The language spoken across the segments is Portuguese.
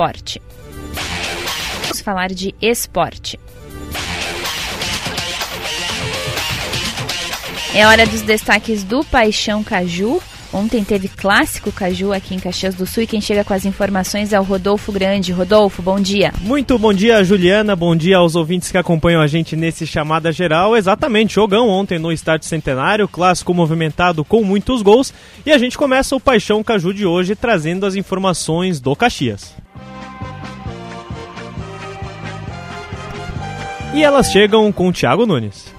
esporte. Vamos falar de esporte. É hora dos destaques do Paixão Caju. Ontem teve clássico Caju aqui em Caxias do Sul e quem chega com as informações é o Rodolfo Grande. Rodolfo, bom dia. Muito bom dia, Juliana. Bom dia aos ouvintes que acompanham a gente nesse chamada geral. Exatamente, jogão ontem no Estádio Centenário, clássico movimentado com muitos gols. E a gente começa o Paixão Caju de hoje trazendo as informações do Caxias. E elas chegam com o Thiago Nunes.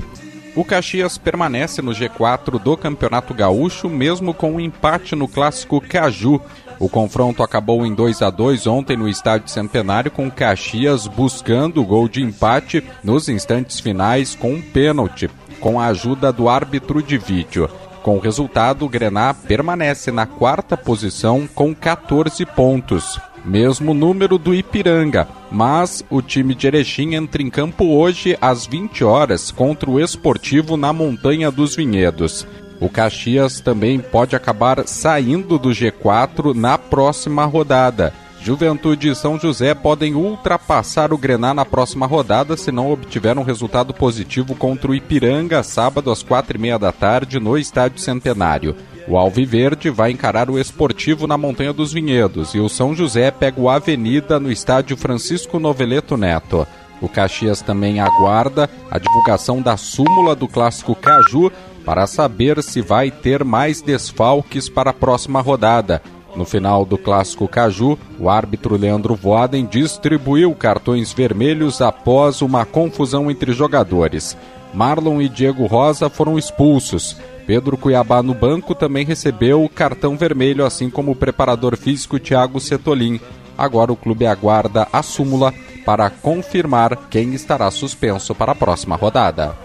O Caxias permanece no G4 do Campeonato Gaúcho, mesmo com um empate no clássico Caju. O confronto acabou em 2 a 2 ontem no Estádio Centenário, com Caxias buscando o gol de empate nos instantes finais com um pênalti, com a ajuda do árbitro de vídeo. Com o resultado, o Grená permanece na quarta posição com 14 pontos mesmo número do Ipiranga, mas o time de Erechim entra em campo hoje às 20 horas contra o Esportivo na Montanha dos Vinhedos. O Caxias também pode acabar saindo do G4 na próxima rodada. Juventude e São José podem ultrapassar o Grená na próxima rodada se não obtiver um resultado positivo contra o Ipiranga, sábado às quatro e meia da tarde, no Estádio Centenário. O Alviverde vai encarar o Esportivo na Montanha dos Vinhedos e o São José pega o Avenida no estádio Francisco Noveleto Neto. O Caxias também aguarda a divulgação da súmula do clássico Caju para saber se vai ter mais desfalques para a próxima rodada. No final do clássico Caju, o árbitro Leandro Voaden distribuiu cartões vermelhos após uma confusão entre jogadores. Marlon e Diego Rosa foram expulsos. Pedro Cuiabá no banco também recebeu o cartão vermelho, assim como o preparador físico Thiago Setolin. Agora o clube aguarda a súmula para confirmar quem estará suspenso para a próxima rodada.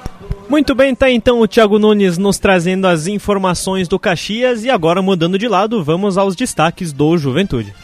Muito bem, tá então o Thiago Nunes nos trazendo as informações do Caxias e agora mudando de lado, vamos aos destaques do Juventude.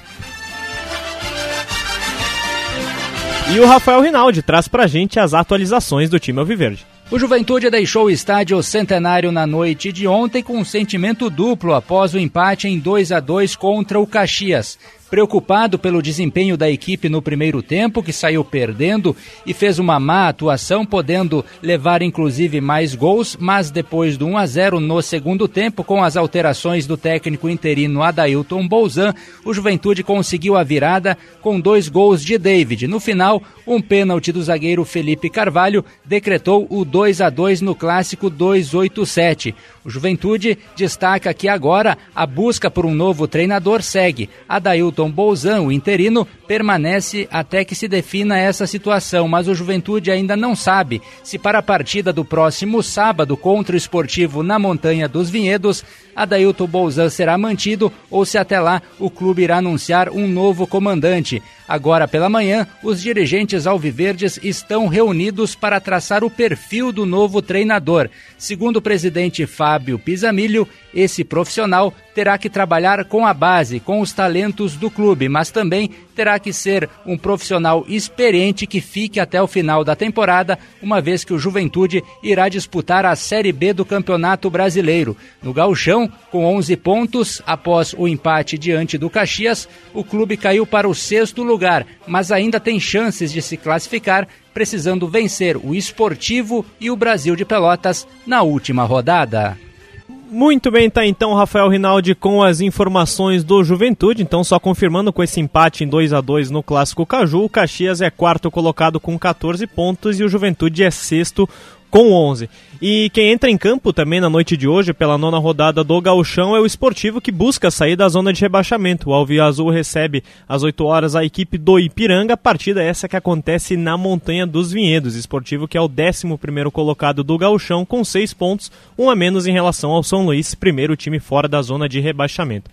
E o Rafael Rinaldi traz pra gente as atualizações do time Alviverde. O Juventude deixou o estádio Centenário na noite de ontem com um sentimento duplo após o empate em 2 a 2 contra o Caxias preocupado pelo desempenho da equipe no primeiro tempo, que saiu perdendo e fez uma má atuação, podendo levar inclusive mais gols, mas depois do 1 a 0 no segundo tempo, com as alterações do técnico interino Adailton Bolzan, o Juventude conseguiu a virada com dois gols de David. No final, um pênalti do zagueiro Felipe Carvalho decretou o 2 a 2 no clássico 287. O Juventude destaca que agora a busca por um novo treinador segue. Adailton Bolzan, o interino, permanece até que se defina essa situação, mas o Juventude ainda não sabe se para a partida do próximo sábado contra o Esportivo na Montanha dos Vinhedos, Adailton Bolzan será mantido ou se até lá o clube irá anunciar um novo comandante. Agora pela manhã, os dirigentes alviverdes estão reunidos para traçar o perfil do novo treinador. Segundo o presidente Fábio Pisamilho, esse profissional terá que trabalhar com a base, com os talentos do clube, mas também terá que ser um profissional experiente que fique até o final da temporada, uma vez que o Juventude irá disputar a Série B do Campeonato Brasileiro. No Gauchão, com 11 pontos, após o empate diante do Caxias, o clube caiu para o sexto lugar, mas ainda tem chances de se classificar, precisando vencer o Esportivo e o Brasil de Pelotas na última rodada. Muito bem, tá então Rafael Rinaldi com as informações do Juventude. Então, só confirmando com esse empate em 2 a 2 no Clássico Caju, o Caxias é quarto colocado com 14 pontos e o Juventude é sexto com 11. E quem entra em campo também na noite de hoje, pela nona rodada do Gauchão, é o esportivo que busca sair da zona de rebaixamento. O Alvio Azul recebe às 8 horas a equipe do Ipiranga, partida essa que acontece na Montanha dos Vinhedos. Esportivo que é o 11 colocado do Gauchão, com 6 pontos, um a menos em relação ao São Luís, primeiro time fora da zona de rebaixamento.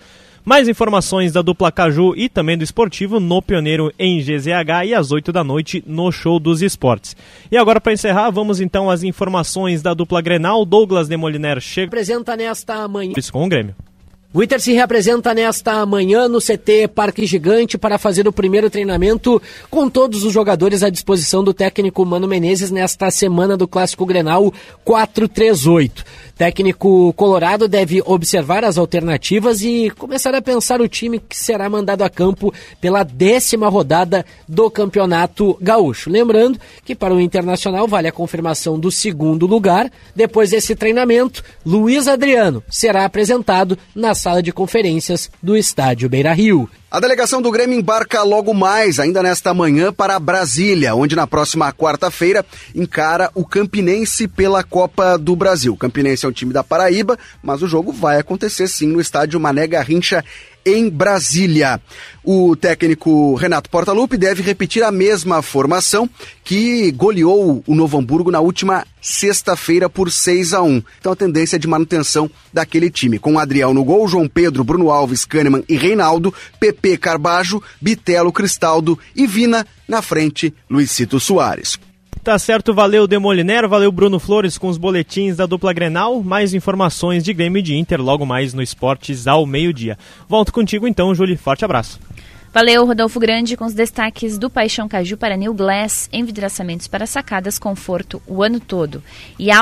Mais informações da dupla Caju e também do esportivo no Pioneiro em GZH e às 8 da noite no Show dos Esportes. E agora, para encerrar, vamos então às informações da dupla Grenal. Douglas Demoliner chega. Apresenta nesta manhã. Com o Grêmio. O Inter se representa nesta manhã no CT Parque Gigante para fazer o primeiro treinamento com todos os jogadores à disposição do técnico Mano Menezes nesta semana do Clássico Grenal 438. Técnico Colorado deve observar as alternativas e começar a pensar o time que será mandado a campo pela décima rodada do Campeonato Gaúcho. Lembrando que para o Internacional vale a confirmação do segundo lugar. Depois desse treinamento, Luiz Adriano será apresentado na sala de conferências do Estádio Beira Rio. A delegação do Grêmio embarca logo mais, ainda nesta manhã, para Brasília, onde na próxima quarta-feira encara o Campinense pela Copa do Brasil. O Campinense é um time da Paraíba, mas o jogo vai acontecer sim no estádio Mané Garrincha em Brasília. O técnico Renato Portaluppi deve repetir a mesma formação que goleou o Novo Hamburgo na última sexta-feira por 6 a 1. Então a tendência é de manutenção daquele time, com Adriel no gol, João Pedro, Bruno Alves, Kahneman e Reinaldo, PP Carbajo, Bitelo, Cristaldo e Vina na frente, Luizito Soares. Tá certo, valeu Demoliner, valeu Bruno Flores com os boletins da dupla Grenal. Mais informações de Grêmio e de Inter logo mais no Esportes ao meio-dia. Volto contigo então, Júlio. Forte abraço. Valeu, Rodolfo Grande, com os destaques do Paixão Caju para New Glass, envidraçamentos para sacadas, conforto o ano todo. E a